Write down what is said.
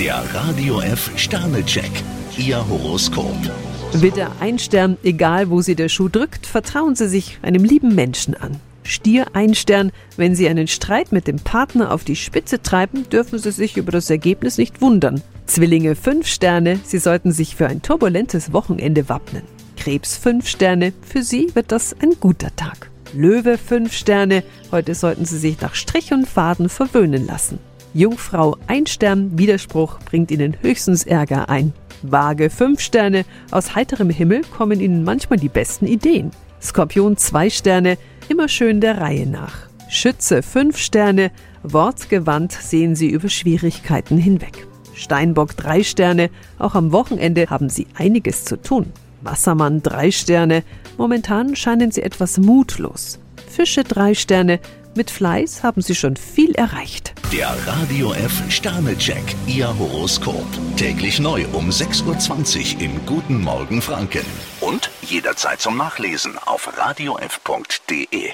Der Radio F Sternecheck. Ihr Horoskop. Widder ein Stern, egal wo Sie der Schuh drückt, vertrauen Sie sich einem lieben Menschen an. Stier ein Stern, wenn Sie einen Streit mit dem Partner auf die Spitze treiben, dürfen Sie sich über das Ergebnis nicht wundern. Zwillinge fünf Sterne, Sie sollten sich für ein turbulentes Wochenende wappnen. Krebs fünf Sterne, für Sie wird das ein guter Tag. Löwe fünf Sterne, heute sollten Sie sich nach Strich und Faden verwöhnen lassen. Jungfrau ein Stern, Widerspruch bringt Ihnen höchstens Ärger ein. Waage fünf Sterne, aus heiterem Himmel kommen Ihnen manchmal die besten Ideen. Skorpion zwei Sterne, immer schön der Reihe nach. Schütze fünf Sterne, wortgewandt sehen Sie über Schwierigkeiten hinweg. Steinbock drei Sterne, auch am Wochenende haben Sie einiges zu tun. Wassermann drei Sterne, momentan scheinen Sie etwas mutlos. Fische drei Sterne, mit Fleiß haben Sie schon viel erreicht. Der Radio F Sternecheck. Ihr Horoskop. Täglich neu um 6.20 Uhr im Guten Morgen Franken. Und jederzeit zum Nachlesen auf radiof.de.